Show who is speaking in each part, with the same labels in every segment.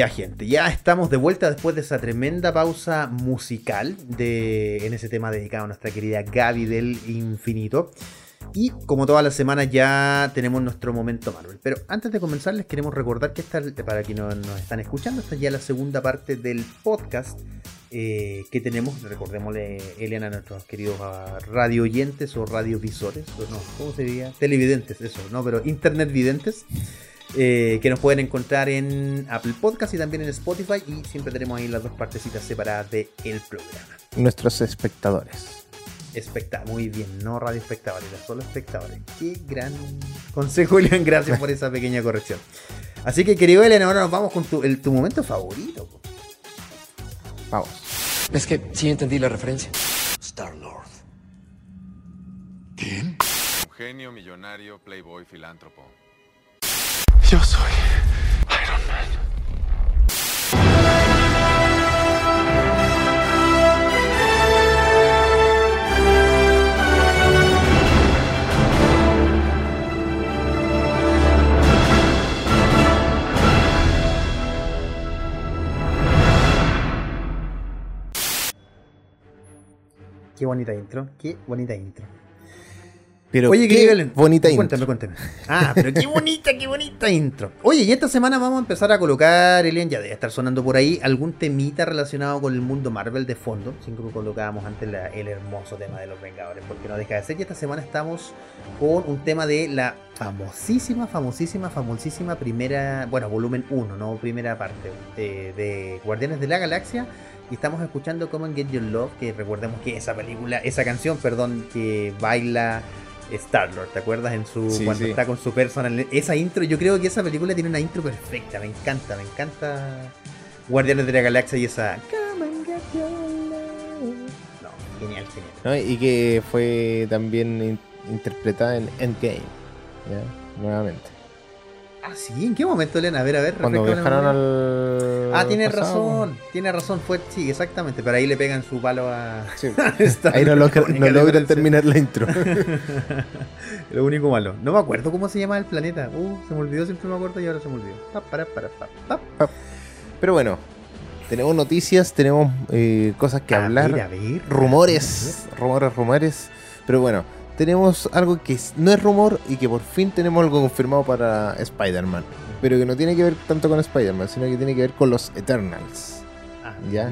Speaker 1: Ya, gente, ya estamos de vuelta después de esa tremenda pausa musical de, en ese tema dedicado a nuestra querida Gaby del Infinito. Y como todas las semanas ya tenemos nuestro momento Marvel. Pero antes de comenzar les queremos recordar que esta, para quienes nos están escuchando, esta es ya la segunda parte del podcast eh, que tenemos. Recordémosle, Eliana, a nuestros queridos ah, radio oyentes o radiovisores. O no, ¿cómo se diría? Televidentes, eso, ¿no? Pero internet videntes. Eh, que nos pueden encontrar en Apple Podcast y también en Spotify. Y siempre tenemos ahí las dos partecitas separadas del programa.
Speaker 2: Nuestros espectadores.
Speaker 1: Especta muy bien, no radio espectadores, solo espectadores. Qué gran consejo, Elian. Gracias por esa pequeña corrección. Así que, querido Elian, ahora nos vamos con tu, tu momento favorito.
Speaker 2: Vamos.
Speaker 3: Es que sí entendí la referencia.
Speaker 4: Star-Lord.
Speaker 5: ¿Quién? Un genio, millonario, playboy, filántropo.
Speaker 4: Yo soy Iron Man.
Speaker 1: Qué bonita intro, qué bonita intro.
Speaker 2: Pero
Speaker 1: Oye,
Speaker 2: qué
Speaker 1: qué
Speaker 2: bonita intro.
Speaker 1: Cuéntame, cuéntame. Ah, pero qué bonita, qué bonita intro. Oye, y esta semana vamos a empezar a colocar, Elian, ya debe estar sonando por ahí, algún temita relacionado con el mundo Marvel de fondo. Siempre colocábamos antes la- el hermoso tema de los Vengadores, porque no deja de ser. Y esta semana estamos con un tema de la famosísima, famosísima, famosísima primera, bueno, volumen 1, no primera parte, de, de Guardianes de la Galaxia. Y estamos escuchando Come and Get Your Love, que recordemos que esa película, esa canción, perdón, que baila Star-Lord, ¿te acuerdas? En su,
Speaker 2: Sí,
Speaker 1: cuando
Speaker 2: sí.
Speaker 1: está con su personal. Esa intro, yo creo que esa película tiene una intro perfecta, me encanta, me encanta Guardianes de la Galaxia y esa... No, genial, genial.
Speaker 2: ¿no? Y que fue también in- interpretada en Endgame. ¿ya? Nuevamente.
Speaker 1: Ah, sí, ¿en qué momento, Elena? A ver, a ver.
Speaker 2: Cuando viajaron al.
Speaker 1: Ah, tiene razón, tiene razón, fue, sí, exactamente, pero ahí le pegan su palo a...
Speaker 2: Sí.
Speaker 1: a
Speaker 2: Ahí no, lo-
Speaker 1: la única
Speaker 2: no logran terminar la intro.
Speaker 1: Lo único malo. No me acuerdo cómo se llama el planeta. Uh, se me olvidó, siempre me acuerdo y ahora se me olvidó. Pa, para, para, pa, pa.
Speaker 2: Pero bueno, tenemos noticias, tenemos eh, cosas que
Speaker 1: A
Speaker 2: hablar,
Speaker 1: ver, a ver,
Speaker 2: rumores, rumores, rumores. Pero bueno, tenemos algo que no es rumor y que por fin tenemos algo confirmado para Spider-Man. Pero que no tiene que ver tanto con Spider-Man, sino que tiene que ver con los Eternals.
Speaker 1: A
Speaker 2: Ya.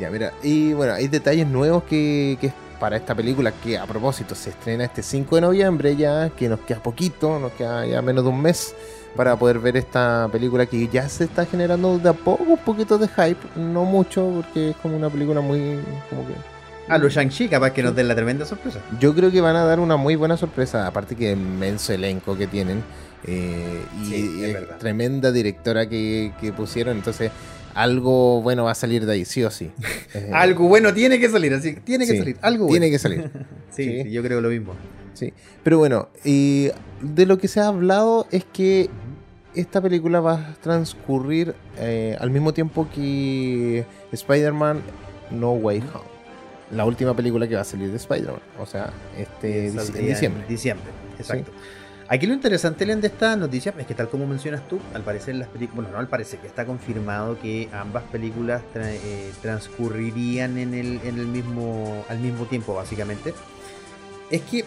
Speaker 2: Ya, mira, y bueno, hay detalles nuevos que, que para esta película que a propósito se estrena este 5 de noviembre ya, que nos queda poquito, nos queda ya menos de un mes para poder ver esta película que ya se está generando de a poco un poquito de hype, no mucho, porque es como una película muy... como que...
Speaker 1: A los Shang-Chi, capaz que nos den la tremenda sorpresa.
Speaker 2: Yo creo que van a dar una muy buena sorpresa, aparte que inmenso elenco que tienen eh, y
Speaker 1: Sí, es
Speaker 2: eh,
Speaker 1: verdad.
Speaker 2: tremenda directora que, que pusieron, entonces algo bueno va a salir de ahí, sí o sí. Eh,
Speaker 1: Algo bueno tiene que salir, así tiene que
Speaker 2: Sí,
Speaker 1: salir. Algo bueno.
Speaker 2: Tiene que salir.
Speaker 1: Sí,
Speaker 2: sí.
Speaker 1: yo creo lo mismo.
Speaker 2: Sí, pero bueno, y de lo que se ha hablado es que esta película va a transcurrir eh, al mismo tiempo que Spider-Man No Way Home. La última película que va a salir de Spider-Man. O sea, este
Speaker 1: Y
Speaker 2: dic-
Speaker 1: saldría
Speaker 2: en diciembre.
Speaker 1: diciembre, exacto. Aquí lo interesante, Len, de esta noticia es que tal como mencionas tú, al parecer las películas, bueno, no al parecer, que está confirmado que ambas películas tra- eh, transcurrirían en el, en el mismo, al mismo tiempo, básicamente. Es que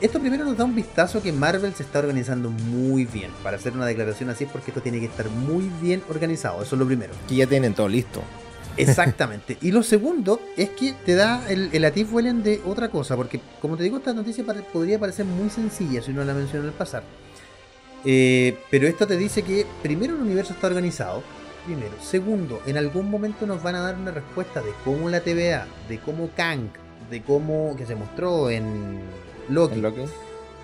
Speaker 1: esto primero nos da un vistazo que Marvel se está organizando muy bien. Para hacer una declaración así es porque esto tiene que estar muy bien organizado, eso es lo primero.
Speaker 2: Que ya tienen todo listo.
Speaker 1: Exactamente. y lo segundo es que te da el, el Ellen, de otra cosa, porque como te digo, esta noticia podría parecer muy sencilla si no la menciono al pasar. Eh, pero esto te dice que primero el universo está organizado. Primero. Segundo, en algún momento nos van a dar una respuesta de cómo la TVA, de cómo Kang, de cómo que se mostró en Loki,
Speaker 2: ¿En Loki?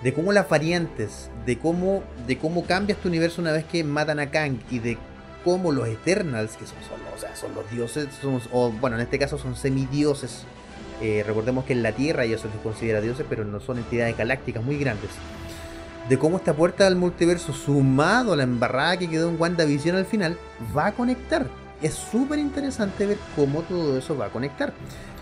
Speaker 1: de cómo las variantes, de cómo, de cómo cambia este universo una vez que matan a Kang y de cómo los Eternals, que son, son, o sea, son los dioses, o bueno, en este caso son semidioses. Eh, recordemos que en la Tierra ellos se les considera dioses, pero no son entidades galácticas muy grandes. De cómo esta puerta al multiverso, sumado a la embarrada que quedó en WandaVision al final, va a conectar. Es súper interesante ver cómo todo eso va a conectar.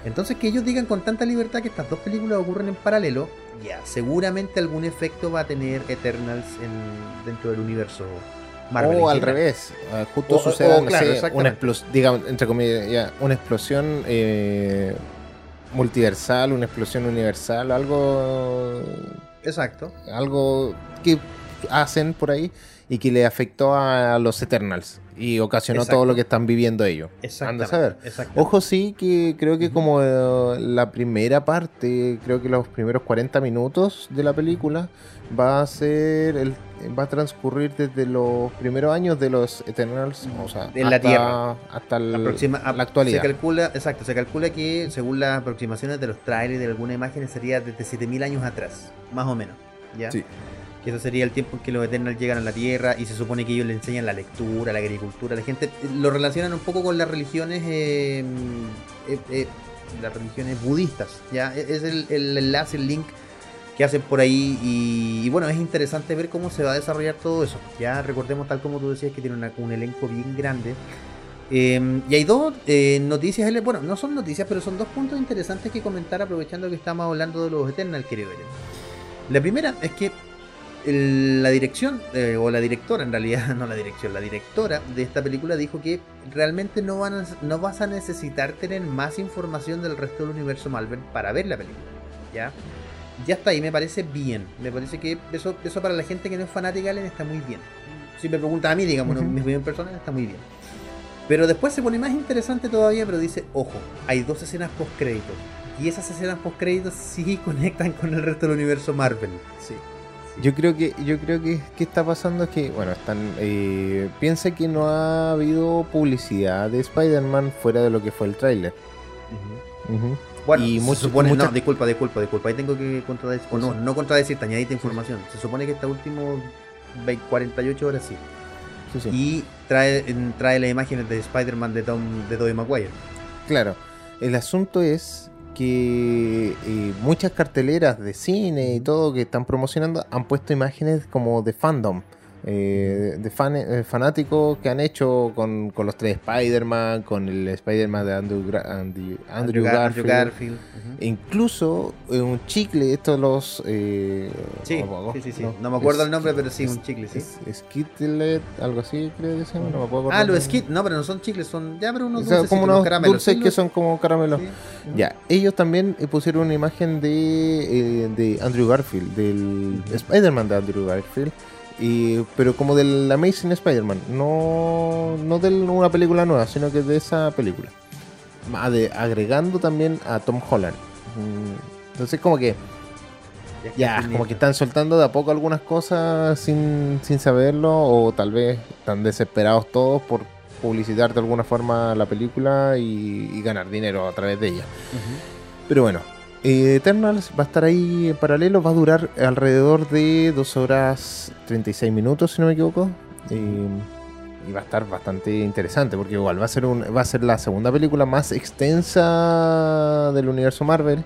Speaker 1: Entonces que ellos digan con tanta libertad que estas dos películas ocurren en paralelo, ya, seguramente algún efecto va a tener Eternals en- dentro del universo Marvel
Speaker 2: o al revés, eh, justo
Speaker 1: O- o-
Speaker 2: suceda,
Speaker 1: o,
Speaker 2: no
Speaker 1: claro,
Speaker 2: sé, una explosión, digamos, entre comillas, ya, una explosión eh, multiversal, una explosión universal, algo
Speaker 1: Exacto.
Speaker 2: algo que hacen por ahí y que le afectó a los Eternals y ocasionó
Speaker 1: Exacto.
Speaker 2: todo lo que están viviendo ellos. Anda a saber. Ojo sí que creo que como eh, la primera parte, creo que los primeros 40 minutos de la película va a ser el va a transcurrir desde los primeros años de los Eternals, o sea,
Speaker 1: En la
Speaker 2: hasta,
Speaker 1: Tierra.
Speaker 2: hasta el- la actualidad.
Speaker 1: Se calcula, exacto, se calcula que según las aproximaciones de los trailers de algunas imágenes sería desde 7000 años atrás, más o menos. ¿ya?
Speaker 2: Sí.
Speaker 1: Que eso sería el tiempo en que los Eternals llegan a la Tierra y se supone que ellos le enseñan la lectura, la agricultura la gente. Lo relacionan un poco con las religiones, eh, eh, eh, las religiones budistas. ¿ya? E- Es el, el enlace, el link que hacen por ahí y, bueno, es interesante ver cómo se va a desarrollar todo eso. Ya recordemos tal como tú decías que tiene un elenco bien grande. Eh, y hay dos eh, noticias, bueno, no son noticias, pero son dos puntos interesantes que comentar aprovechando que estamos hablando de los Eternals, querido Eren. La primera es que la dirección, eh, o la directora en realidad, no la dirección, la directora de esta película dijo que realmente no, van a- no vas a necesitar tener más información del resto del universo Marvel para ver la película. ¿Ya? Ya está ahí, me parece bien. Me parece que eso, eso para la gente que no es fanática de Alien está muy bien. Si me preguntan a mí, digamos,
Speaker 2: Ujú.
Speaker 1: mi opinión personal está muy bien. Pero después se pone más interesante todavía, pero dice, ojo, hay dos escenas post créditos. Y esas escenas post créditos sí conectan con el resto del universo Marvel. Sí.
Speaker 2: Yo creo que yo creo que qué está pasando es que bueno están eh, piensa que no ha habido publicidad de Spider-Man fuera de lo que fue el tráiler.
Speaker 1: Bueno,
Speaker 2: Y
Speaker 1: se
Speaker 2: mucho-
Speaker 1: supone,
Speaker 2: mucha-
Speaker 1: no, disculpa, disculpa, disculpa, ahí tengo que contradecir, o no, no contradecirte, añadirte información. Se supone que esta última 48 horas sí.
Speaker 2: Sí, sí.
Speaker 1: Y trae, trae las imágenes de Spider-Man de Tom, de Tobey Maguire.
Speaker 2: Claro, el asunto es que eh, muchas carteleras de cine y todo que están promocionando han puesto imágenes como de fandom. Eh, de fan- eh, fanáticos que han hecho con, con los tres Spider-Man, con el Spider-Man de Andrew, Gra- Andy- Andrew
Speaker 1: Gar-
Speaker 2: Garfield,
Speaker 1: Garfield, ujú.
Speaker 2: Incluso eh, un chicle, estos los. Eh,
Speaker 1: Sí,
Speaker 2: oh,
Speaker 1: sí, sí, sí. No me acuerdo el nombre, pero sí, un chicle, sí.
Speaker 2: Es, Skitlet, algo así creo que se llama, no me puedo
Speaker 1: Ah, los skits, no, pero no son chicles, son ya, pero unos dulces,
Speaker 2: como
Speaker 1: unos caramelos.
Speaker 2: dulces que son como caramelos.
Speaker 1: sí.
Speaker 2: Ya, ellos también eh, pusieron una imagen de, eh, de Andrew Garfield, del Spider-Man de Andrew Garfield, y, pero como del Amazing Spider-Man, no, no de una película nueva, sino que de esa película. De- agregando también a Tom Holland. Mm, Entonces como que ya, como que están soltando de a poco algunas cosas sin, sin saberlo, o tal vez están desesperados todos por publicitar de alguna forma la película y, y ganar dinero a través de ella. Pero bueno, eh, Eternals va a estar ahí en paralelo, va a durar alrededor de 2 horas 36 minutos, si no me equivoco. Eh, y va a estar bastante interesante, porque igual va a ser un, va a ser la segunda película más extensa del universo Marvel.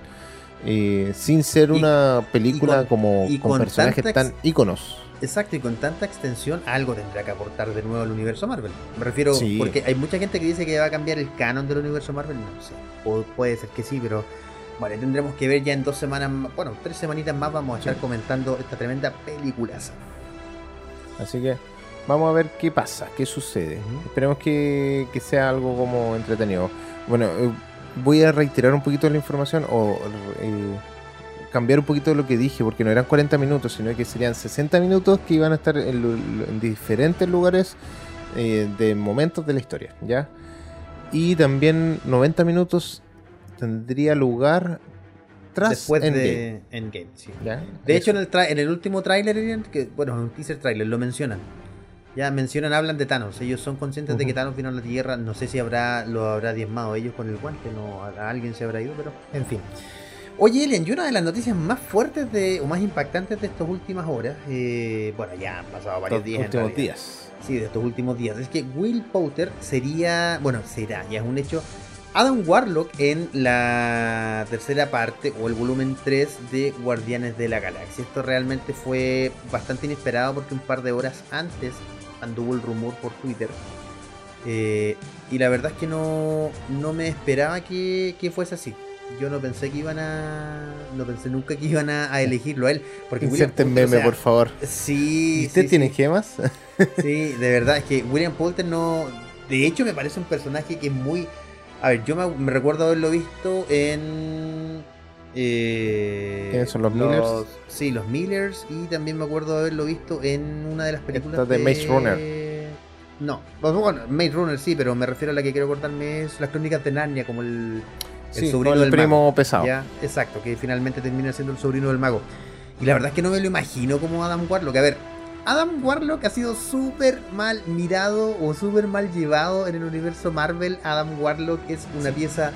Speaker 2: eh, sin ser
Speaker 1: Y-
Speaker 2: una película
Speaker 1: con-
Speaker 2: como
Speaker 1: y
Speaker 2: con,
Speaker 1: con
Speaker 2: personajes tan íconos.
Speaker 1: Exacto, y con tanta extensión, algo tendrá que aportar de nuevo al universo Marvel. Me refiero,
Speaker 2: Sí.
Speaker 1: porque hay mucha gente que dice que va a cambiar el canon del universo Marvel. No sé, pu- puede ser que sí, pero bueno, tendremos que ver ya en dos semanas, bueno, tres semanitas más vamos a estar comentando esta tremenda peliculaza.
Speaker 2: Así que vamos a ver qué pasa, qué sucede. Esperemos que, que sea algo como entretenido. Bueno, eh, voy a reiterar un poquito la información o eh, cambiar un poquito lo que dije, porque no eran 40 minutos, sino que serían 60 minutos que iban a estar en diferentes lugares eh, de momentos de la historia, ¿ya? Y también 90 minutos tendría lugar tras
Speaker 1: Después
Speaker 2: Endgame,
Speaker 1: de Endgame, sí.
Speaker 2: ¿ya?
Speaker 1: De
Speaker 2: Eso.
Speaker 1: hecho, en el, tra- en el último tráiler, que bueno, en un teaser tráiler, lo mencionan. Ya mencionan, hablan de Thanos. Ellos son conscientes de que. Thanos vino a la Tierra. No sé si habrá lo habrá diezmado ellos con el guante, no a, alguien se habrá ido, pero en fin. Oye, Elian, y una de las noticias más fuertes de, o más impactantes de estas últimas horas, eh, bueno, ya han pasado varios días.
Speaker 2: últimos días.
Speaker 1: Sí, de estos últimos días. Es que Will Potter sería, bueno, será, ya es un hecho, Adam Warlock en la tercera parte o el volumen 3 de Guardianes de la Galaxia. Esto realmente fue bastante inesperado porque un par de horas antes anduvo el rumor por Twitter. Eh, y la verdad es que no, no me esperaba que, que fuese así. yo no pensé que iban a. No pensé nunca que iban a, a elegirlo a él. Porque William o sea,
Speaker 2: por favor.
Speaker 1: Sí.
Speaker 2: ¿Y usted
Speaker 1: sí,
Speaker 2: tiene
Speaker 1: sí.
Speaker 2: gemas?
Speaker 1: Sí, de verdad, es que William Poulter no. De hecho, me parece un personaje que es muy. A ver, yo me, recuerdo haberlo visto en. Eh,
Speaker 2: ¿Quiénes son los Millers?
Speaker 1: Sí, los Millers. Y también me acuerdo haberlo visto en una de las películas
Speaker 2: Esta de Maze Runner.
Speaker 1: No, bueno, Maze Runner sí, pero me refiero a la que quiero cortarme es las crónicas de Narnia, como el, el
Speaker 2: Sí,
Speaker 1: sobrino
Speaker 2: el
Speaker 1: del
Speaker 2: primo
Speaker 1: mago.
Speaker 2: pesado.
Speaker 1: Ya, exacto, que finalmente termina siendo el sobrino del mago. Y la verdad es que no me lo imagino como Adam Warlock. A ver, Adam Warlock ha sido súper mal mirado o súper mal llevado en el universo Marvel. Adam Warlock es una pieza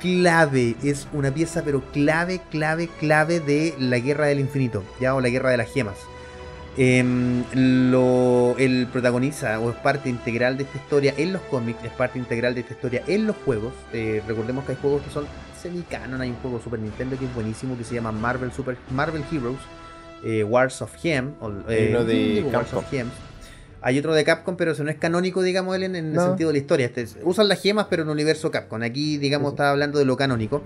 Speaker 1: clave, es una pieza pero clave, clave, clave de la Guerra del Infinito, ya, o la Guerra de las Gemas. Em, lo, él protagoniza o es parte integral de esta historia en los cómics, es parte integral de esta historia en los juegos. Eh, recordemos que hay juegos que son semi-canon, hay un juego Super Nintendo que es buenísimo que se llama Marvel Super Marvel Heroes, eh, Wars of Hem, o, eh,
Speaker 2: uno de Capcom.
Speaker 1: Hay otro de Capcom, pero eso no es canónico, digamos, él en, en el sentido de la historia. Este es- usan las gemas, pero en universo Capcom. Aquí, digamos,
Speaker 2: Sí,
Speaker 1: estaba hablando de lo canónico.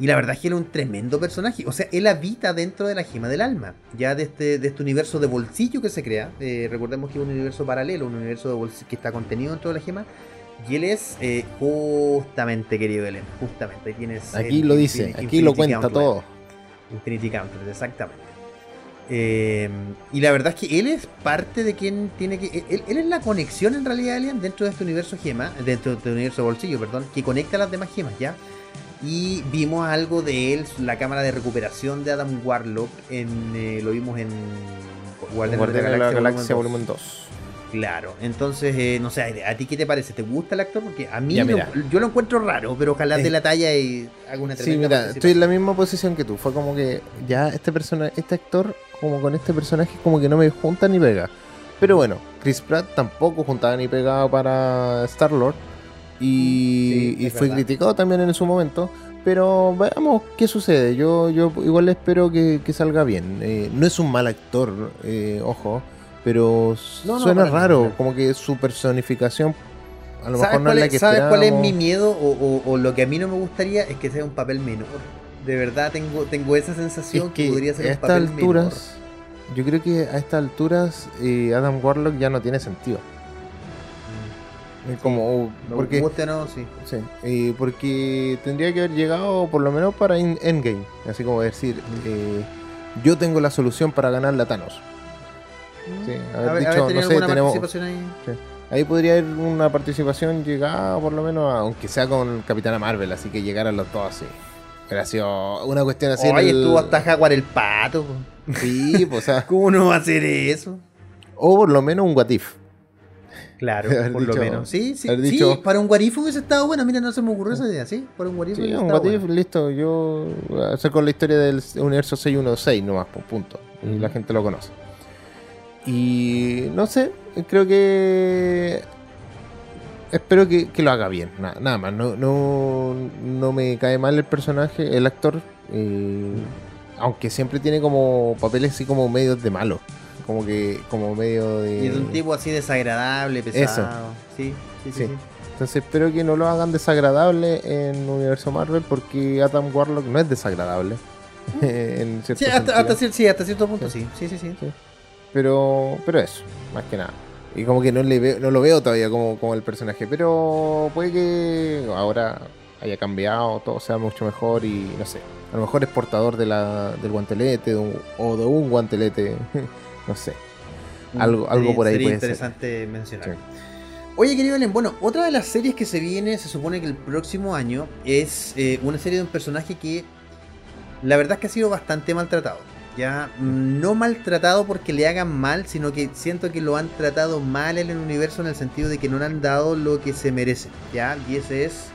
Speaker 1: Y la verdad es que él es un tremendo personaje. O sea, él habita dentro de la gema del alma. Ya de este, de este universo de bolsillo que se crea. Eh, recordemos que es un universo paralelo, un universo de bolsillo que está contenido dentro de la gema. Y él es eh, justamente, querido Ellen, justamente. Ahí tienes
Speaker 2: Aquí
Speaker 1: el
Speaker 2: lo dice,
Speaker 1: Infinity
Speaker 2: aquí lo cuenta todo.
Speaker 1: Infinity Gauntlet, exactamente. Eh, y la verdad es que él es parte de quien tiene que. Él, él es la conexión en realidad, Alien, dentro de este universo gema, dentro de este universo bolsillo, perdón, que conecta a las demás gemas, ¿ya? Y vimos algo de él, la cámara de recuperación de Adam Warlock, en, eh, lo vimos en Guardianes
Speaker 2: de la Galaxia
Speaker 1: Volumen
Speaker 2: Volumen 2.
Speaker 1: Claro, entonces, eh, no sé, ¿a ti qué te parece? ¿Te gusta el actor? Porque a mí
Speaker 2: Ya,
Speaker 1: lo- yo lo encuentro raro, pero ojalá
Speaker 2: Eh,
Speaker 1: de la talla y haga una
Speaker 2: Sí, mira, estoy en la misma posición que tú. Fue como que ya este persona, este actor, como con este personaje, como que no me junta ni pega. Pero bueno, Chris Pratt tampoco juntaba ni pegaba para Star Lord. Y,
Speaker 1: Sí,
Speaker 2: y fue
Speaker 1: verdad.
Speaker 2: criticado también en su momento. Pero veamos qué sucede. Yo, yo igual espero que, que salga bien. Eh, no es un mal actor, eh, ojo. Pero
Speaker 1: No, no,
Speaker 2: suena raro. Como que su personificación a lo
Speaker 1: ¿Sabes,
Speaker 2: mejor no es la que
Speaker 1: sabes cuál es mi miedo o, o- o lo que a mí no me gustaría es que sea un papel menor? De verdad tengo, tengo esa sensación
Speaker 2: Es
Speaker 1: que,
Speaker 2: que
Speaker 1: podría ser
Speaker 2: a
Speaker 1: un
Speaker 2: estas
Speaker 1: papel
Speaker 2: alturas, yo creo que a estas alturas eh, Adam Warlock ya no tiene sentido.
Speaker 1: menor.
Speaker 2: Es como,
Speaker 1: Mm, Me
Speaker 2: porque,
Speaker 1: guste o no, sí.
Speaker 2: sí, eh, porque tendría que haber llegado por lo menos para Endgame. Así como decir, eh, yo tengo la solución para ganar a Thanos. Sí, haber dicho, no sé, tenemos-
Speaker 1: ahí.
Speaker 2: Ahí podría haber una participación llegada por lo menos, aunque sea con Capitana Marvel, así que llegaran los dos así. Sido una cuestión así.
Speaker 1: Oye,
Speaker 2: el-
Speaker 1: estuvo hasta Jaguar el pato.
Speaker 2: Sí, pues, o sea,
Speaker 1: ¿Cómo no va a hacer eso?
Speaker 2: o por lo menos un What If.
Speaker 1: Claro, por lo menos. Sí, sí, sí,
Speaker 2: dicho-
Speaker 1: para un guarifo hubiese estado bueno. Mira, no se me ocurrió esa idea, ¿sí? Para un guarifo
Speaker 2: Sí, un
Speaker 1: estado
Speaker 2: What If,
Speaker 1: bueno.
Speaker 2: listo. Yo voy a hacer con la historia del universo 616 nomás, pues, punto. Y la gente lo conoce. Y no sé, creo que. Espero que, que lo haga bien, na- nada más. No, no, no me cae mal el personaje, el actor. eh, aunque siempre tiene como papeles así como medios de malo. Como que, como medio de.
Speaker 1: Y de un tipo así desagradable, pesado. Sí, sí, sí.
Speaker 2: Sí.
Speaker 1: sí.
Speaker 2: Entonces espero que no lo hagan desagradable en Universo Marvel porque Adam Warlock no es desagradable. en cierto
Speaker 1: Sí, hasta, hasta, sí, hasta cierto punto sí. Sí, sí, sí.
Speaker 2: Pero, pero eso, más que nada. Y como que no, le veo, no lo veo todavía como, como el personaje. Pero puede que ahora haya cambiado, todo sea mucho mejor y no sé. A lo mejor es portador de la, del guantelete de un- o de un guantelete. no sé. Algo- algo
Speaker 1: Sería-
Speaker 2: por ahí
Speaker 1: Sería
Speaker 2: puede ser.
Speaker 1: interesante mencionar.
Speaker 2: Sí.
Speaker 1: Oye, querido Ellen, bueno, otra de las series que se viene, se supone que el próximo año, es eh, una serie de un personaje que la verdad es que ha sido bastante maltratado. Ya, no maltratado porque le hagan mal, sino que siento que lo han tratado mal en el universo en el sentido de que no le han dado lo que se merece. Ya, y ese es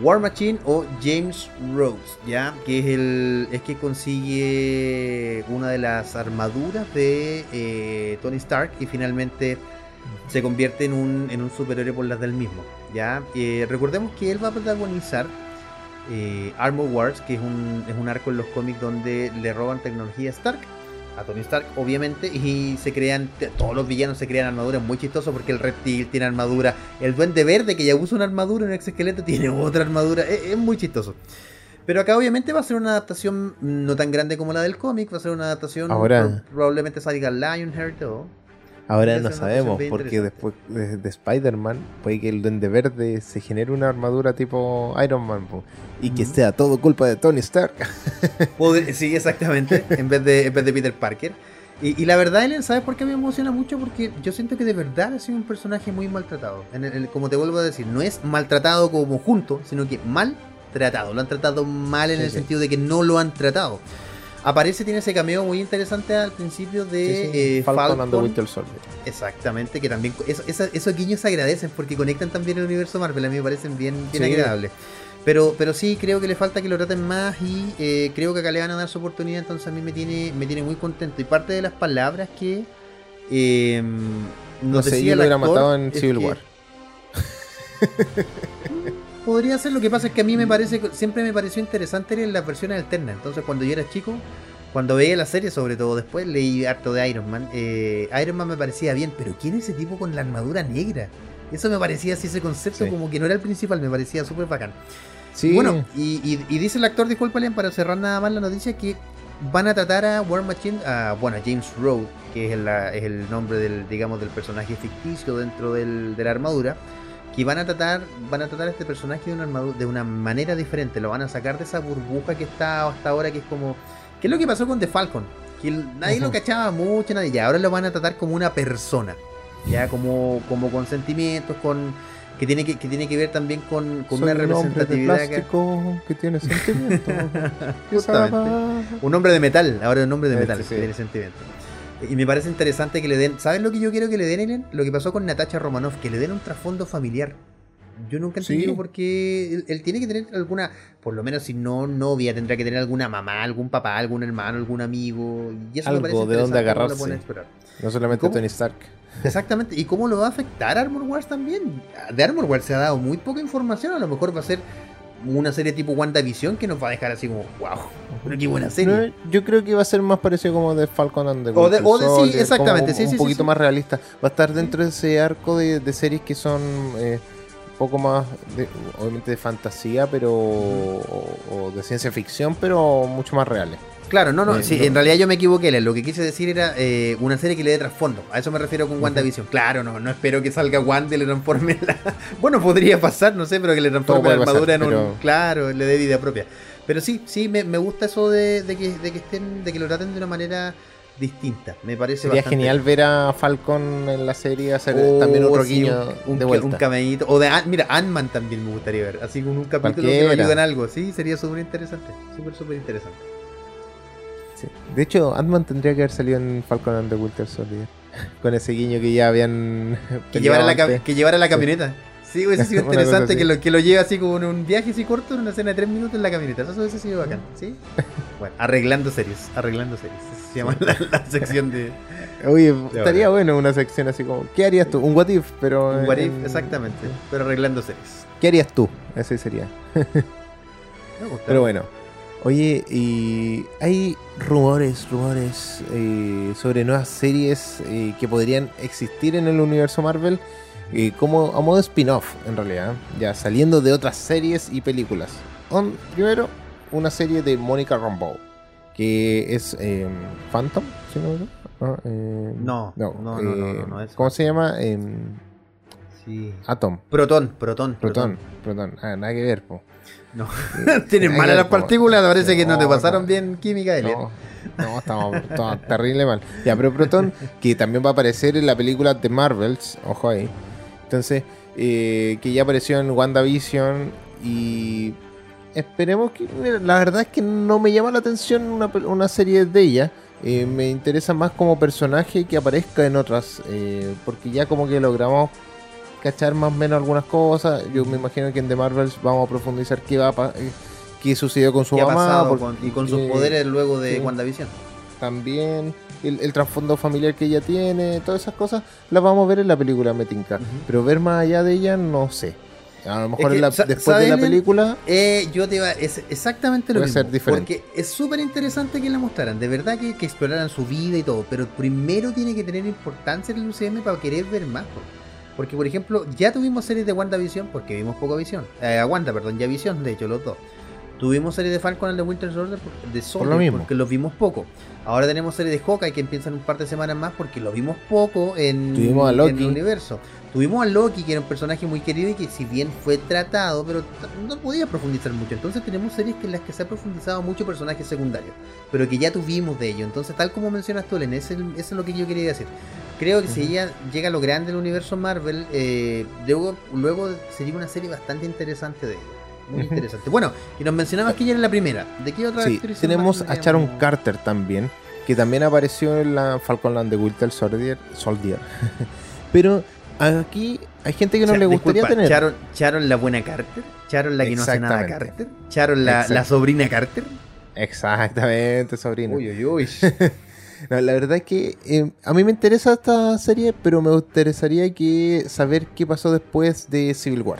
Speaker 1: War Machine o James Rhodes, ya, que es el es que consigue una de las armaduras de eh, Tony Stark y finalmente se convierte en un, en un superhéroe por las del mismo. ¿ya? Eh, recordemos que él va a protagonizar eh, Armor Wars, que es un, es un arco en los cómics donde le roban tecnología a Stark, a Tony Stark, obviamente, y se crean, todos los villanos se crean armaduras muy chistoso porque el reptil tiene armadura, el duende verde que ya usa una armadura, un exoesqueleto tiene otra armadura, es, es muy chistoso. Pero acá obviamente va a ser una adaptación no tan grande como la del cómic, va a ser una adaptación
Speaker 2: Ahora-
Speaker 1: pro- probablemente salga Lionheart todo.
Speaker 2: Ahora no sabemos, porque después de, de Spider-Man puede que el Duende Verde se genere una armadura tipo Iron Man po, y que sea todo culpa de Tony Stark.
Speaker 1: Sí, exactamente, en vez de, en vez de Peter Parker. Y, y la verdad, Ellen, ¿sabes por qué me emociona mucho? Porque yo siento que de verdad ha sido un personaje muy maltratado. En el- el- como te vuelvo a decir, no es maltratado como junto, sino que mal tratado. Lo han tratado mal en
Speaker 2: Sí,
Speaker 1: el
Speaker 2: sí.
Speaker 1: sentido de que no lo han tratado. Aparece, tiene ese cameo muy interesante al principio de
Speaker 2: Sí, sí,
Speaker 1: eh,
Speaker 2: Falcon. Winter Soldier.
Speaker 1: Exactamente, que también eso- esos guiños se agradecen porque conectan también el universo Marvel, a mí me parecen bien, bien
Speaker 2: Sí.
Speaker 1: agradables. Pero, pero sí, creo que le falta que lo traten más y eh, creo que acá le van a dar su oportunidad, entonces a mí me tiene, me tiene muy contento. Y parte de las palabras que eh, nos
Speaker 2: No sé,
Speaker 1: decía
Speaker 2: yo lo hubiera matado en Civil
Speaker 1: que-
Speaker 2: War.
Speaker 1: Podría ser, lo que pasa es que a mí me parece, siempre me pareció interesante las versiones alternas. Entonces cuando yo era chico, cuando veía la serie sobre todo, después leí harto de Iron Man, eh, Iron Man me parecía bien, pero ¿quién es ese tipo con la armadura negra? Eso me parecía así, ese concepto
Speaker 2: Sí.
Speaker 1: como que no era el principal, me parecía súper bacán.
Speaker 2: Sí,
Speaker 1: Bueno, y, y- y dice el actor, discúlpale, para cerrar nada más la noticia, que van a tratar a War Machine, a, bueno, a James Road, que es el, la- es el nombre del, digamos, del personaje ficticio dentro del- de la armadura, que van a tratar, van a tratar a este personaje de una armadura, de una manera diferente, lo van a sacar de esa burbuja que está hasta ahora, que es como, ¿qué es lo que pasó con The Falcon? Que nadie lo cachaba mucho, nadie, ya, ahora lo van a tratar como una persona, ya como, como con sentimientos, con que tiene que, que tiene que ver también con, con
Speaker 2: soy
Speaker 1: una
Speaker 2: un hombre de
Speaker 1: representatividad que-
Speaker 2: tiene sentimientos.
Speaker 1: Un hombre de metal, ahora un hombre de metal,
Speaker 2: sí.
Speaker 1: que tiene sentimiento. Y me parece interesante que le den. ¿Sabes lo que yo quiero que le den, Ellen? Lo que pasó con Natasha Romanoff, que le den un trasfondo familiar. Yo nunca he
Speaker 2: Sí.
Speaker 1: entendido por qué él, él tiene que tener alguna, por lo menos si no novia, tendrá que tener alguna mamá, algún papá, algún hermano, algún amigo. Y eso
Speaker 2: Algo
Speaker 1: me parece
Speaker 2: de dónde agarrarse. no solamente. Tony Stark.
Speaker 1: Exactamente. ¿Y cómo lo va a afectar Armor Wars también? De Armor Wars se ha dado muy poca información. A lo mejor va a ser una serie tipo WandaVision que nos va a dejar así como, wow, pero qué buena serie.
Speaker 2: Yo creo que va a ser más parecido como de Falcon and the
Speaker 1: O de-
Speaker 2: Winter
Speaker 1: o de- sí,
Speaker 2: Soldier,
Speaker 1: exactamente, sí,
Speaker 2: un
Speaker 1: sí, sí,
Speaker 2: poquito
Speaker 1: sí.
Speaker 2: más realista. Va a estar dentro de ese arco de, de series que son eh, un poco más, de- obviamente de fantasía, pero o, o de ciencia ficción, pero mucho más reales.
Speaker 1: Claro, no, no,
Speaker 2: Eh,
Speaker 1: sí,
Speaker 2: no.
Speaker 1: en realidad yo me equivoqué. Lo que quise decir era eh, una serie que le dé trasfondo. A eso me refiero con. WandaVision. Claro, no, no espero que salga Wanda y le transforme la. Bueno, podría pasar, no sé, pero que le transforme la armadura
Speaker 2: pasar,
Speaker 1: en un. Claro, le dé vida propia. Pero sí, sí, me, me gusta eso de, de que, de que estén, de que lo traten de una manera distinta. Me parece
Speaker 2: Sería
Speaker 1: bastante
Speaker 2: genial ver a Falcon en la serie hacer
Speaker 1: Oh,
Speaker 2: también otro
Speaker 1: sí,
Speaker 2: guiño
Speaker 1: un, un,
Speaker 2: de
Speaker 1: un cameíto. O de mira, Ant-Man también me gustaría ver. Así con un capítulo que
Speaker 2: Cualquiera.
Speaker 1: lo ayuda en algo. Sí, sería súper interesante. Súper, súper interesante.
Speaker 2: Sí. De hecho, Ant-Man tendría que haber salido en Falcon and the Winter Soldier. Con ese guiño que ya habían.
Speaker 1: Que llevara, la, que llevara la camioneta. Sí, hubiese sido interesante que lo, que lo lleve así como en un viaje así corto, en una escena de tres minutos en la camioneta. Eso hubiese sido bacán, ¿sí? Bueno, arreglando series, arreglando series. Se llama la, la sección de
Speaker 2: Oye, estaría bueno una sección así como. ¿Qué harías tú? Un what if, pero.
Speaker 1: un what if,
Speaker 2: en-
Speaker 1: exactamente. Pero arreglando series.
Speaker 2: ¿Qué harías tú? Ese sería.
Speaker 1: Me gusta.
Speaker 2: Pero bueno. Oye, y hay rumores, rumores eh, sobre nuevas series eh, que podrían existir en el universo Marvel, eh, como a modo spin-off, en realidad, ya saliendo de otras series y películas. On- primero, una serie de Mónica Rambeau, que es eh, Phantom, ¿sí no? Ah, eh,
Speaker 1: No, no, no, no, no, no, no es
Speaker 2: ¿Cómo se llama? Eh,
Speaker 1: Sí.
Speaker 2: Atom.
Speaker 1: Proton, proton,
Speaker 2: Proton, Proton. Ah, nada que ver, po.
Speaker 1: No. Tienes malas
Speaker 2: que
Speaker 1: las partículas, parece que no te pasaron
Speaker 2: no.
Speaker 1: bien química, Elliot.
Speaker 2: No, no, estamos, estamos terrible mal. Ya, pero Proton, que también va a aparecer en la película The Marvels, ojo ahí. Entonces, eh, que ya apareció en WandaVision y esperemos que... mira, la verdad es que no me llama la atención una serie de ella. Eh, me interesa más como personaje que aparezca en otras, eh, porque ya como que logramos cachar más o menos algunas cosas. Yo me imagino que en The Marvels vamos a profundizar qué va a eh, qué sucedió con su
Speaker 1: ¿Qué ha
Speaker 2: mamá.
Speaker 1: pasado
Speaker 2: porque-
Speaker 1: con- y con sus
Speaker 2: eh,
Speaker 1: poderes luego de
Speaker 2: sí.
Speaker 1: WandaVision?
Speaker 2: también el, el trasfondo familiar que ella tiene, todas esas cosas las vamos a ver en la película Metinka.
Speaker 1: Ujú.
Speaker 2: Pero ver más allá de ella, no sé. A lo mejor
Speaker 1: que,
Speaker 2: en la- después de la película,
Speaker 1: Eh, yo te iba es exactamente lo mismo.
Speaker 2: ser diferente.
Speaker 1: Porque es súper interesante que la mostraran. De verdad que, que exploraran su vida y todo. Pero primero tiene que tener importancia el UCM para querer ver más. Porque, por ejemplo, ya tuvimos series de WandaVision porque vimos poca visión. Eh, a Wanda, perdón, ya visión, de hecho, los dos. Tuvimos serie de Falcon and the Winter Soldier de Soldier
Speaker 2: lo mismo.
Speaker 1: porque los vimos poco. Ahora tenemos serie de Hawkeye que empieza en un par de semanas más porque lo vimos poco en,
Speaker 2: Tuvimos a
Speaker 1: en
Speaker 2: Loki.
Speaker 1: el universo. Tuvimos a Loki, que era un personaje muy querido y que si bien fue tratado, pero no podía profundizar mucho. Entonces tenemos series en las que se ha profundizado mucho personajes secundarios, pero que ya tuvimos de ello. Entonces, tal como mencionas tú, ese- eso es lo que yo quería decir. Creo que si ella llega a lo grande del universo Marvel, eh, luego, luego sería una serie bastante interesante de ella. Muy interesante. Bueno, y nos mencionabas que ella era la primera. ¿De qué otra
Speaker 2: Sí, tenemos a Sharon
Speaker 1: tendríamos?
Speaker 2: Carter también, que también apareció en la Falcon Land de Winter Soldier. Soldier. Pero aquí hay gente que no le gustaría
Speaker 1: disculpa,
Speaker 2: tener.
Speaker 1: Charon, Charon la buena Carter, Charon la que no hace nada. Carter, Charon la, sobrina Carter.
Speaker 2: Exactamente, sobrino.
Speaker 1: Uy, uy, uy.
Speaker 2: No, la verdad es que eh, a mí me interesa esta serie, pero me interesaría que saber qué pasó después de Civil War.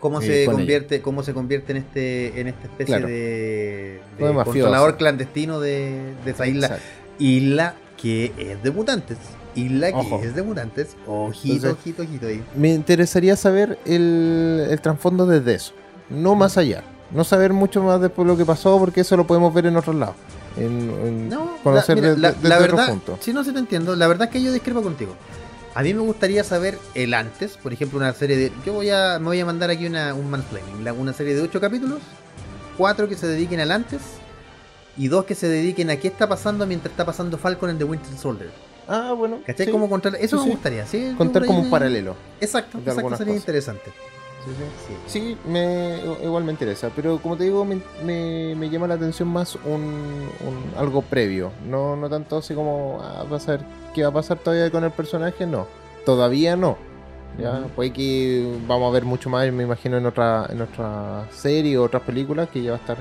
Speaker 1: ¿Cómo
Speaker 2: Eh,
Speaker 1: se
Speaker 2: con
Speaker 1: convierte, cómo se convierte en este, en esta especie
Speaker 2: Claro.
Speaker 1: de, de
Speaker 2: No de mafioso.
Speaker 1: controlador clandestino de, de esa isla?
Speaker 2: Exacto.
Speaker 1: Isla que es de mutantes. Isla que
Speaker 2: Ojo.
Speaker 1: es de mutantes. Ojito,
Speaker 2: Entonces-
Speaker 1: ojito, ojito ahí.
Speaker 2: Me interesaría saber el, el trasfondo desde eso, no más allá. No saber mucho más después lo que pasó, porque eso lo podemos ver en otros lados. En, en
Speaker 1: No,
Speaker 2: conocer
Speaker 1: la, mira,
Speaker 2: desde-
Speaker 1: la-
Speaker 2: desde
Speaker 1: la
Speaker 2: otro
Speaker 1: verdad,
Speaker 2: punto.
Speaker 1: si no se te entiendo, la verdad es que yo discrepo contigo. A mí me gustaría saber el antes, por ejemplo, una serie de. Yo voy a, me voy a mandar aquí una, un mansplaining, la- una serie de ocho capítulos, cuatro que se dediquen al antes y dos que se dediquen a qué está pasando mientras está pasando Falcon en The Winter Soldier.
Speaker 2: Ah, bueno.
Speaker 1: ¿Cachai?
Speaker 2: sí.
Speaker 1: Como contar, eso
Speaker 2: Sí,
Speaker 1: me gustaría, ¿sí?
Speaker 2: Contar como un paralelo.
Speaker 1: Exacto,
Speaker 2: de
Speaker 1: exacto, sería
Speaker 2: cosas.
Speaker 1: interesante.
Speaker 2: Sí, sí.
Speaker 1: Sí.
Speaker 2: Sí, me, igual me interesa, pero como te digo, me, me- me llama la atención más un, un- algo previo, no, no tanto así como ah, vas a ver qué va a pasar todavía con el personaje, no, todavía no. Ya, puede que vamos a ver mucho más, me imagino, en otra, en otra serie o otras películas que ya va a estar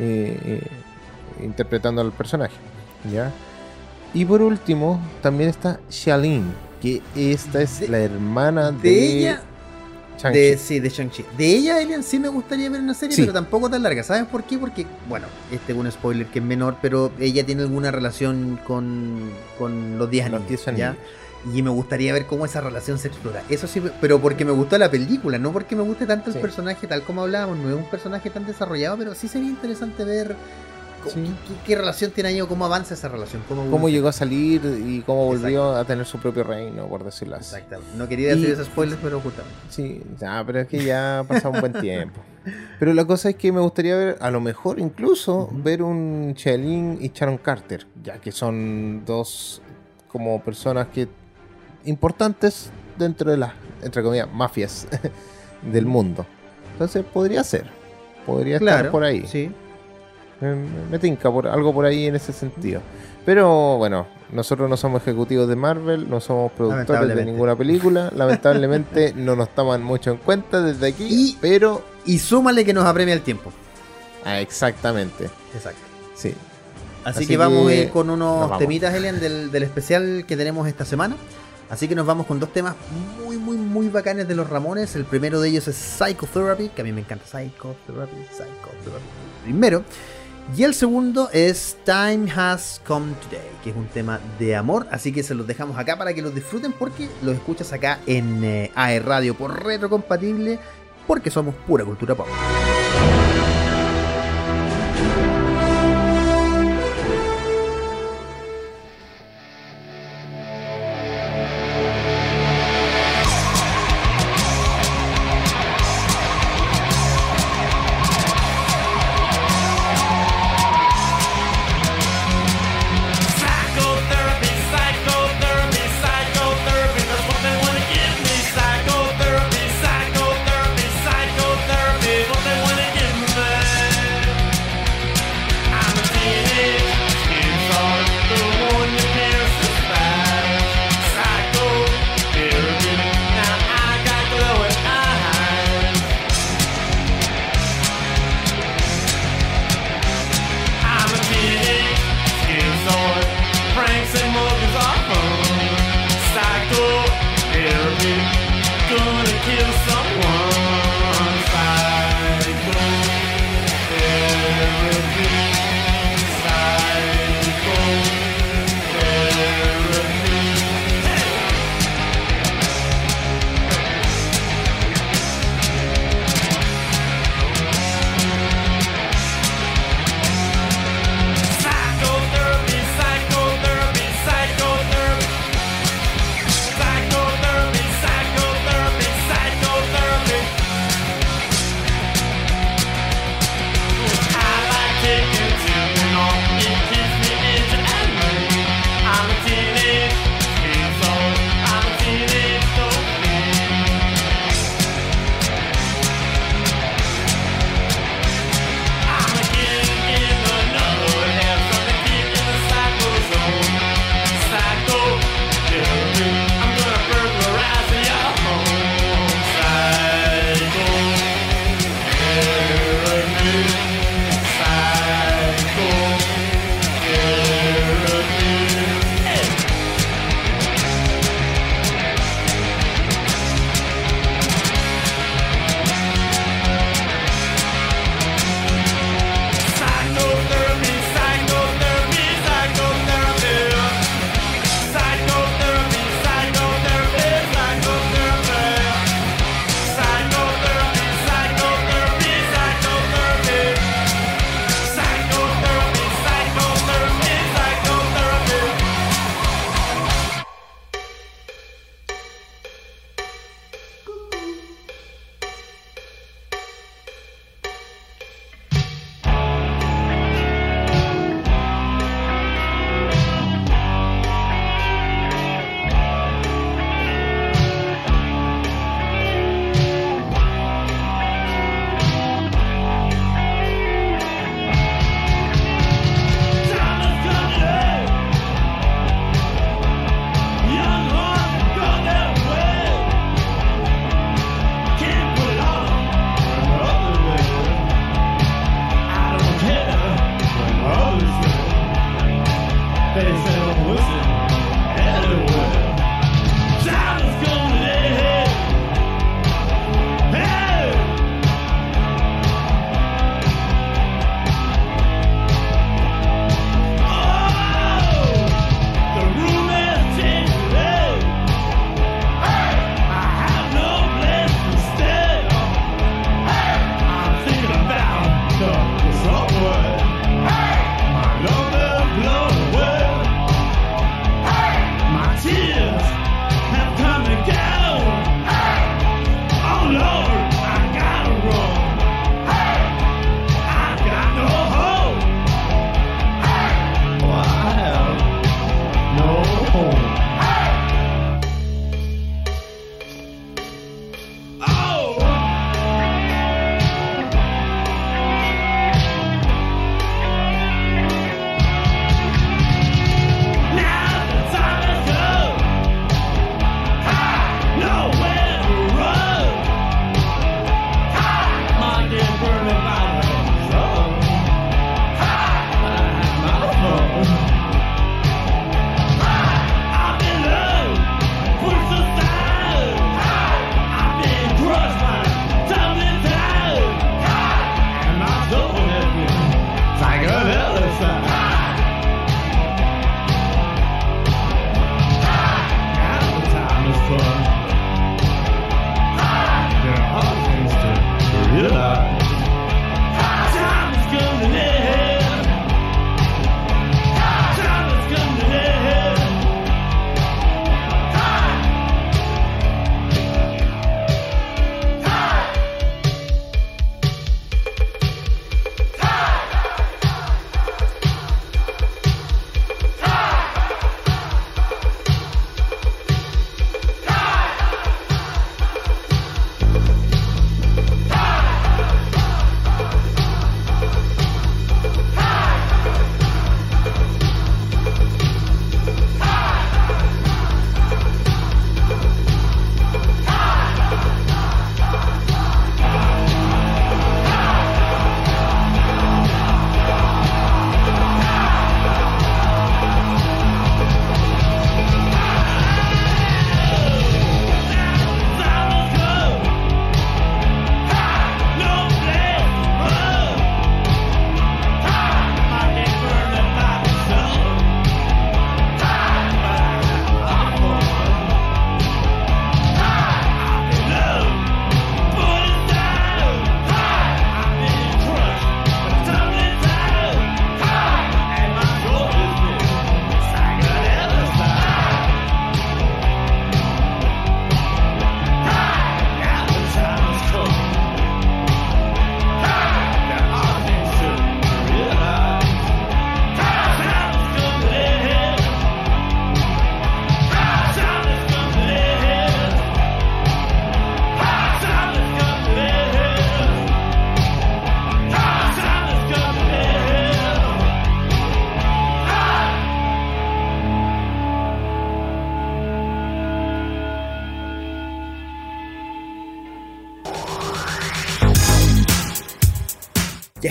Speaker 2: eh, eh, interpretando al personaje. ¿ya? Y por último, también está Shailene, que esta es
Speaker 1: De-
Speaker 2: la hermana de,
Speaker 1: De ella, de, sí, de Shang-Chi. De ella, Alien, sí me gustaría ver una serie,
Speaker 2: Sí.
Speaker 1: pero tampoco tan larga. ¿Sabes por qué? Porque, bueno, este es un spoiler que es menor, pero ella tiene alguna relación con, con los 10
Speaker 2: Los
Speaker 1: anillos.
Speaker 2: 10
Speaker 1: ¿ya?
Speaker 2: anillos.
Speaker 1: Y me gustaría ver cómo esa relación se explora. Eso sí, pero porque me gustó la película, no porque me guste tanto el
Speaker 2: Sí.
Speaker 1: personaje, tal como hablábamos. No es un personaje tan desarrollado, pero sí sería interesante ver
Speaker 2: Sí.
Speaker 1: qué, relación tiene ahí o cómo avanza esa relación. Cómo,
Speaker 2: llegó a salir y cómo volvió a tener su propio reino, por decirlo así.
Speaker 1: Exactamente. No quería decir esos spoilers, pero justamente.
Speaker 2: Sí, ya, pero es que ya ha pasado un buen tiempo. Pero la cosa es que me gustaría ver, a lo mejor incluso, ver un Shailene y Sharon Carter, ya que son dos como personas que importantes dentro de las, entre comillas, mafias del mundo. Entonces podría ser, podría estar por ahí.
Speaker 1: Sí.
Speaker 2: Me, me tinca por, algo por ahí en ese sentido. Pero bueno, nosotros no somos ejecutivos de Marvel, no somos productores de ninguna película. Lamentablemente no nos toman mucho en cuenta desde aquí.
Speaker 1: Y-
Speaker 2: pero.
Speaker 1: Y súmale que nos apremia el tiempo.
Speaker 2: ah, exactamente.
Speaker 1: Exacto.
Speaker 2: Sí.
Speaker 1: Así,
Speaker 2: Así
Speaker 1: que vamos a ir con
Speaker 2: nos
Speaker 1: unos temitas, Elian, del, del especial que tenemos esta semana. Así que nos vamos con dos temas muy, muy, muy bacanes de los Ramones. El primero de ellos es Psychotherapy, que a mí me encanta Psychotherapy, Psychotherapy. Primero. Y el segundo es Time Has Come Today, que es un tema de amor. Así que se los dejamos acá para que los disfruten porque los escuchas acá en eh, AE Radio por retrocompatible, porque somos pura cultura pop.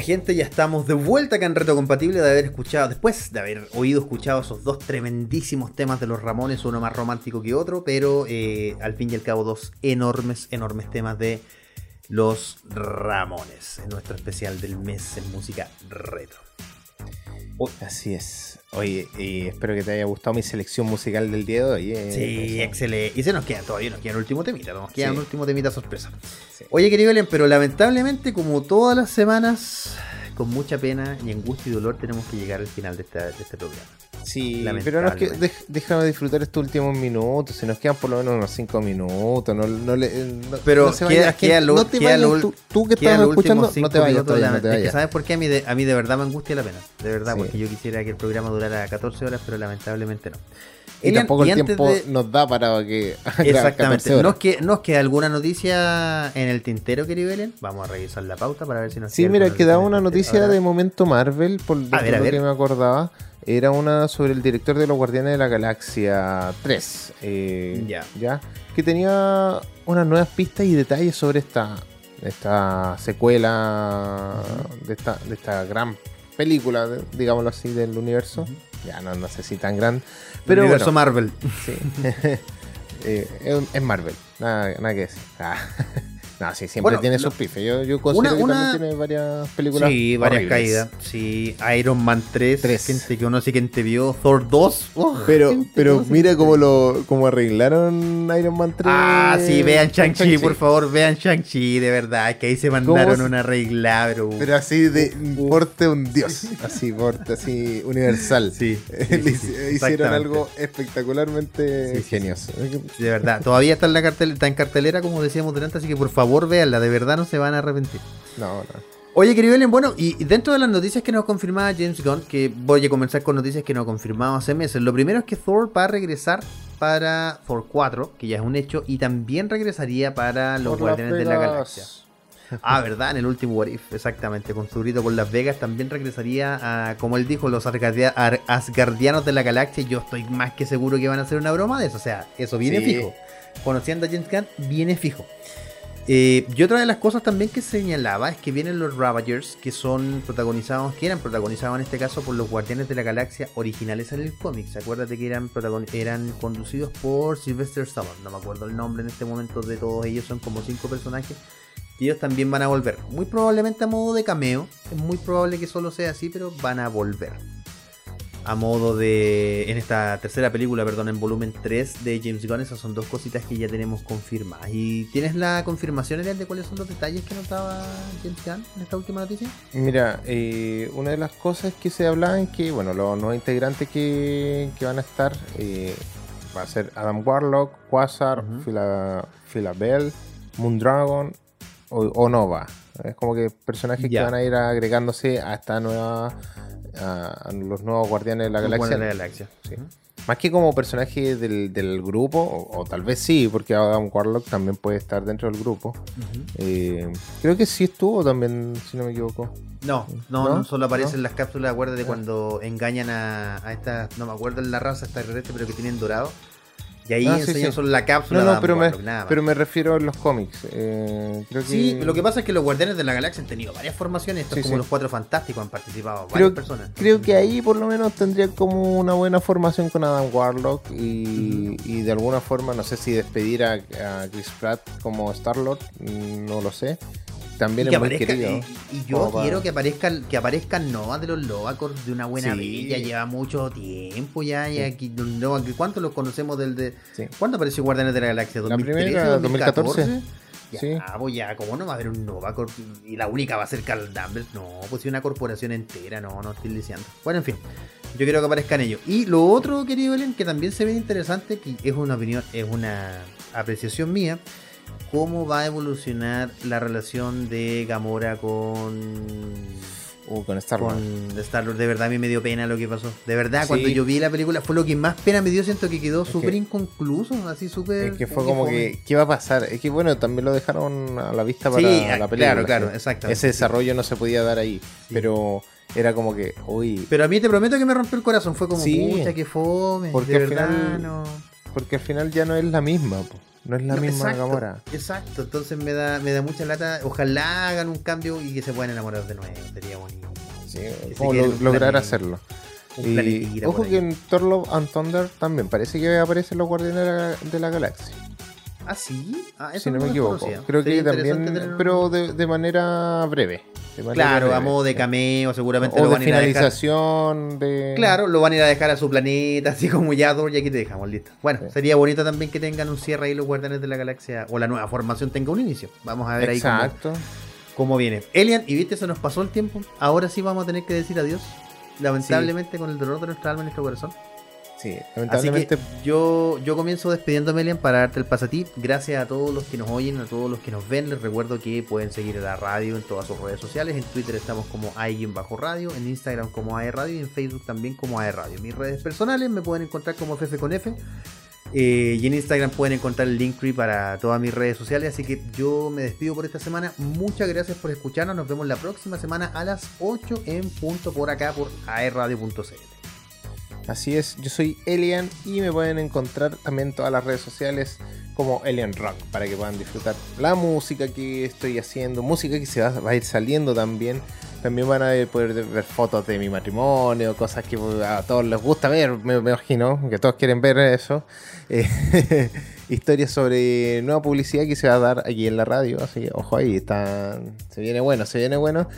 Speaker 1: Gente, ya estamos de vuelta acá en Reto Compatible de haber escuchado, después de haber oído, escuchado esos dos tremendísimos temas de los Ramones, uno más romántico que otro, pero eh, al fin y al cabo dos enormes, enormes temas de los Ramones, en nuestro especial del mes en música retro.
Speaker 2: Así es. Oye, y espero que te haya gustado mi selección musical del día de hoy. eh.
Speaker 1: Sí, excelente. Y se nos queda todavía, nos queda un último temita, nos queda
Speaker 2: Sí.
Speaker 1: un último temita sorpresa.
Speaker 2: Sí.
Speaker 1: Oye, querido Belén, pero lamentablemente, como todas las semanas, con mucha pena y angustia y dolor, tenemos que llegar al final de, esta- de este programa.
Speaker 2: Sí, pero no es que
Speaker 1: Lamentablemente.
Speaker 2: dej- déjame disfrutar estos últimos minutos. Si nos quedan por lo menos unos 5 minutos. No, no le, no-
Speaker 1: Pero
Speaker 2: no se
Speaker 1: queda- queda lo-
Speaker 2: no te
Speaker 1: queda
Speaker 2: vayas,
Speaker 1: lo
Speaker 2: tú, tú que estás escuchando, no
Speaker 1: cinco
Speaker 2: te vayas
Speaker 1: minutos
Speaker 2: todavía,
Speaker 1: de la-
Speaker 2: no te
Speaker 1: Es que
Speaker 2: vayas.
Speaker 1: sabes por qué a mí de, a mí de verdad me angustia la pena. De verdad,
Speaker 2: Sí.
Speaker 1: porque yo quisiera que el programa durara 14 horas, pero lamentablemente no.
Speaker 2: Y tampoco el tiempo
Speaker 1: de-
Speaker 2: nos da para que grabar 14
Speaker 1: Exactamente. ¿Nos queda, ¿Nos queda alguna noticia en el tintero, querido Belén? Vamos a revisar la pauta para ver si nos
Speaker 2: Sí,
Speaker 1: queda
Speaker 2: mira, quedaba una noticia de momento Marvel, por, de
Speaker 1: A ver, a
Speaker 2: lo
Speaker 1: ver.
Speaker 2: que me acordaba. Era una sobre el director de los Guardianes de la Galaxia 3. eh,
Speaker 1: Ya.
Speaker 2: Que tenía unas nuevas pistas y detalles sobre esta, esta secuela de, esta, de esta gran película, digámoslo así, del universo. Ya no, no sé si tan gran. Pero
Speaker 1: Universo
Speaker 2: bueno,
Speaker 1: Marvel.
Speaker 2: sí. Eh, es, es Marvel, nada, nada que decir. Ah. No, sí, siempre
Speaker 1: Bueno,
Speaker 2: tiene
Speaker 1: lo-
Speaker 2: sus pifes. Yo, yo considero que
Speaker 1: una-
Speaker 2: también tiene varias películas.
Speaker 1: Sí, varias
Speaker 2: horribles.
Speaker 1: caídas. Sí, Iron Man 3.
Speaker 2: Tres.
Speaker 1: Gente que uno sí que te vio. Thor 2. ¡oh!
Speaker 2: Pero, pero mira cómo lo cómo arreglaron Iron Man 3.
Speaker 1: Ah, sí, vean Shang-Chi, por favor, vean Shang-Chi, de verdad, que ahí se mandaron una regla, pero...
Speaker 2: Pero así de porte un dios. Así, porte así universal.
Speaker 1: Sí, sí,
Speaker 2: Le
Speaker 1: sí,
Speaker 2: hici-
Speaker 1: sí,
Speaker 2: Hicieron algo espectacularmente
Speaker 1: Sí, sí, sí.
Speaker 2: genioso.
Speaker 1: De verdad, todavía está en la cartel, está en cartelera, como decíamos delante, así que por favor véanla, de verdad no se van a arrepentir.
Speaker 2: No, no.
Speaker 1: Oye, querido Ellen, bueno, y dentro de las noticias que nos confirmaba James Gunn, que voy a comenzar con noticias que nos confirmaba hace meses, lo primero es que Thor va a regresar para Thor 4, que ya es un hecho, y también regresaría para los
Speaker 2: Por
Speaker 1: Guardianes de la. Galaxia. Ah, ¿verdad? En el último What If, exactamente, con su grito por Las Vegas, también regresaría a, como él dijo, los Asgardia- Ar- Asgardianos de la Galaxia. Yo estoy más que seguro que van a hacer una broma de eso, o sea, eso viene
Speaker 2: Sí.
Speaker 1: fijo. Conociendo a James Gunn, viene fijo. Eh, y otra de las cosas también que señalaba es que vienen los Ravagers, que son protagonizados, que eran protagonizados en este caso por los Guardianes de la Galaxia originales en el cómic. Acuérdate que eran, eran conducidos por Sylvester Stallone, no me acuerdo el nombre en este momento de todos ellos, son como cinco personajes. Y ellos también van a volver, muy probablemente a modo de cameo, es muy probable que solo sea así, pero van a volver. A modo de. En esta tercera película, perdón, en volumen 3 de James Gunn, esas son dos cositas que ya tenemos confirmadas. ¿Y tienes la confirmación, Elian, de cuáles son los detalles que nos daba James Gunn en esta última noticia?
Speaker 2: Mira, eh, una de las cosas que se hablaban que, bueno, los nuevos integrantes que, que van a estar eh, va a ser Adam Warlock, Quasar,
Speaker 1: Ujú.
Speaker 2: Phila, Philabel, Moondragon o, o Nova. Es como que personajes
Speaker 1: Ya.
Speaker 2: que van a ir agregándose a esta nueva. a, a los nuevos guardianes de la galaxia.
Speaker 1: Guardianes de la Galaxia.
Speaker 2: Sí. Más que como personaje del, del grupo, o, o tal vez sí, porque Adam Warlock también puede estar dentro del grupo. Eh, creo que sí estuvo también, si no me equivoco.
Speaker 1: No, no,
Speaker 2: ¿No?
Speaker 1: no, solo aparecen
Speaker 2: ¿No?
Speaker 1: las cápsulas, acuérdate
Speaker 2: Ah.
Speaker 1: cuando engañan a, a esta, no me acuerdo en la raza extraterrestre, pero que tienen dorado. Y ahí
Speaker 2: Ah, sí,
Speaker 1: enseñan
Speaker 2: sí.
Speaker 1: solo la cápsula
Speaker 2: No, no, pero me,
Speaker 1: Warlock, nada más.
Speaker 2: pero me refiero a los cómics. Eh, creo que...
Speaker 1: Sí, lo que pasa es que los Guardianes de la Galaxia han tenido varias formaciones, esto
Speaker 2: Sí,
Speaker 1: es como
Speaker 2: sí.
Speaker 1: los Cuatro Fantásticos, han participado varias
Speaker 2: creo,
Speaker 1: personas.
Speaker 2: creo que ahí por lo menos tendría como una buena formación con Adam Warlock y, y de alguna forma, no sé si despedir a, a Chris Pratt como Star-Lord, no lo sé. También
Speaker 1: Y, que
Speaker 2: es muy
Speaker 1: aparezca-
Speaker 2: querido.
Speaker 1: y- y yo quiero que aparezcan que aparezcan Nova de los Lovacor de una buena
Speaker 2: Sí.
Speaker 1: vez, ya lleva mucho tiempo ya, y aquí, Nova, ¿cuánto los conocemos del de
Speaker 2: Sí.
Speaker 1: ¿Cuándo apareció Guardianes de la Galaxia?
Speaker 2: La
Speaker 1: ¿2013,
Speaker 2: primera,
Speaker 1: 2014?
Speaker 2: 2014.
Speaker 1: Ya,
Speaker 2: Sí.
Speaker 1: pues ya, ¿cómo no va a haber un Nova Corp? Y la única va a ser Carl Danvers. No, pues sí, una corporación entera, no, no estoy diciendo. Bueno, en fin, yo quiero que aparezcan ellos. Y lo otro, querido Belén, que también se ve interesante, que es una opinión, es una apreciación mía, cómo va a evolucionar la relación de Gamora con
Speaker 2: Uh, con Star-Lord.
Speaker 1: con Star Lord. De verdad a mí me dio pena lo que pasó. De verdad,
Speaker 2: Sí.
Speaker 1: cuando yo vi la película fue lo que más pena me dio. Siento que quedó súper
Speaker 2: que-
Speaker 1: inconcluso, así súper.
Speaker 2: Es que fue como que, ¿qué va a pasar? Es que bueno, también lo dejaron a la vista para
Speaker 1: Sí,
Speaker 2: la
Speaker 1: ah,
Speaker 2: película.
Speaker 1: claro, claro, exactamente.
Speaker 2: Ese desarrollo no se podía dar ahí. Pero era como que, uy,
Speaker 1: Pero a mí te prometo que me rompió el corazón. Fue como, pucha, que fome.
Speaker 2: Porque
Speaker 1: de
Speaker 2: al
Speaker 1: verdad,
Speaker 2: final-
Speaker 1: no.
Speaker 2: porque al final ya no es la misma. po. No es la
Speaker 1: No,
Speaker 2: misma
Speaker 1: exacto,
Speaker 2: Gamora.
Speaker 1: Exacto, entonces me da, me da mucha lata. Ojalá hagan un cambio y que se puedan enamorar de nuevo. Sería bonito.
Speaker 2: Sí, lo-
Speaker 1: un
Speaker 2: lograr hacerlo. Y ojo que en Thor Love and Thunder también parece que aparecen los Guardianes de la, de la Galaxia.
Speaker 1: ¿Ah, sí? Ah, eso
Speaker 2: si no me equivoco. Creo que
Speaker 1: Sería
Speaker 2: también,
Speaker 1: tener-
Speaker 2: pero de, de manera breve. de manera
Speaker 1: Claro, a
Speaker 2: breve.
Speaker 1: modo de cameo, seguramente
Speaker 2: O
Speaker 1: lo
Speaker 2: de
Speaker 1: van a ir a dejar.
Speaker 2: finalización de...
Speaker 1: Claro, lo van a ir a dejar a su planeta, así como ya, y aquí te dejamos, listo. Bueno,
Speaker 2: Sí.
Speaker 1: sería bonito también que tengan un cierre ahí los Guardianes de la Galaxia, o la nueva formación tenga un inicio. Vamos a ver ahí cómo, cómo viene. Elian, y viste, se nos pasó el tiempo. Ahora sí vamos a tener que decir adiós. Lamentablemente, con el dolor de nuestra alma y nuestro corazón.
Speaker 2: Sí,
Speaker 1: Así
Speaker 2: lamentablemente.
Speaker 1: que yo, yo comienzo despidiéndome, Elian, para darte el pasatí. Gracias a todos los que nos oyen, a todos los que nos ven. Les recuerdo que pueden seguir a la radio en todas sus redes sociales. En Twitter estamos como bajo radio, en Instagram como AE Radio y en Facebook también como AE Radio. Mis redes personales me pueden encontrar como Fefe con F. Eh, y en Instagram pueden encontrar el Linktree para todas mis redes sociales. Así que yo me despido por esta semana. Muchas gracias por escucharnos. Nos vemos la próxima semana a las 8 en punto por acá por aerradio.cl.
Speaker 2: Así es, yo soy Elian y me pueden encontrar también en todas las redes sociales como Elian Rock para que puedan disfrutar la música que estoy haciendo, música que se va, a ir saliendo también. También van a poder ver fotos de mi matrimonio, cosas que a todos les gusta ver, me, me imagino, que todos quieren ver eso. Eh, historias sobre nueva publicidad que se va a dar aquí en la radio, así que ojo ahí, está, se viene bueno, se viene bueno.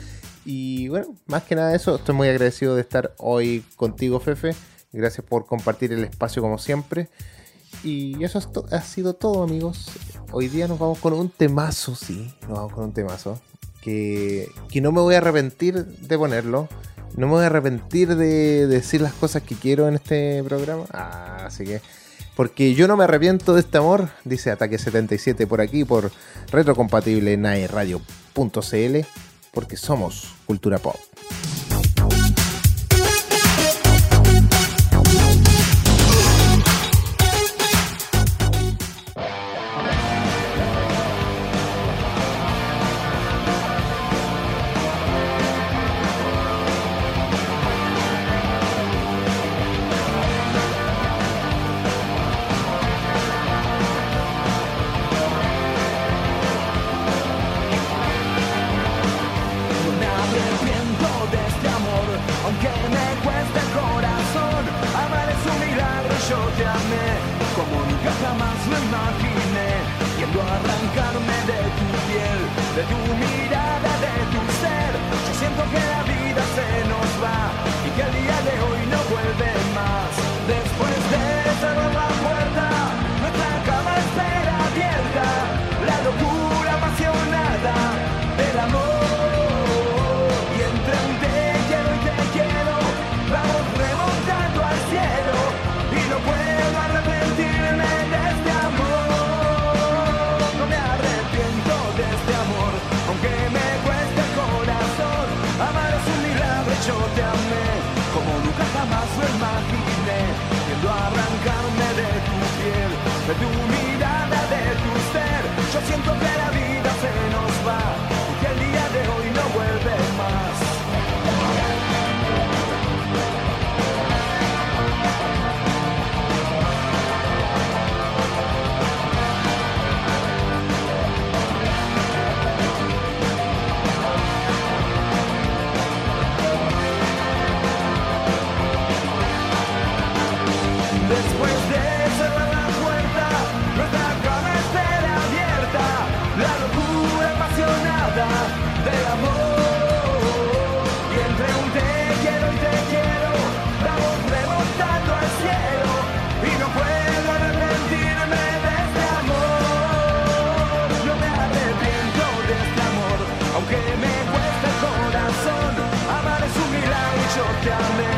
Speaker 2: Y bueno, más que nada eso, estoy muy agradecido de estar hoy contigo, Fefe. Gracias por compartir el espacio como siempre. Y eso ha sido todo, amigos. Hoy día nos vamos con un temazo, sí. Nos vamos con un temazo. Que, que no me voy a arrepentir de ponerlo. No me voy a arrepentir de decir las cosas que quiero en este programa. Ah, así que. Porque yo no me arrepiento de este amor, dice Ataque 77 por aquí, por retrocompatible naeradio.cl, porque somos cultura pop.
Speaker 6: Yo te amé,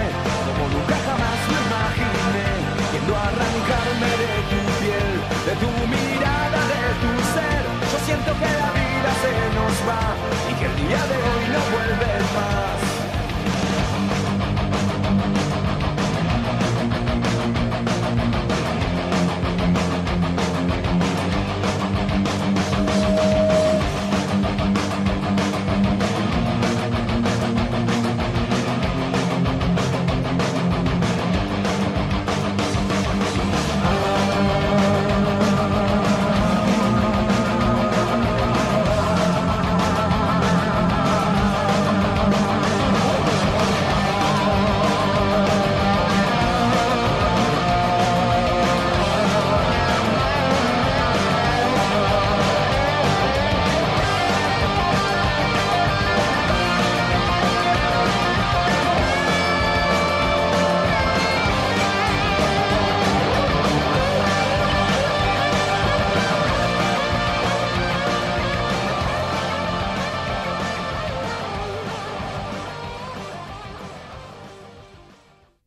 Speaker 6: como nunca jamás lo imaginé. Quiero arrancarme de tu piel, de tu mirada, de tu ser. Yo siento que la vida se nos va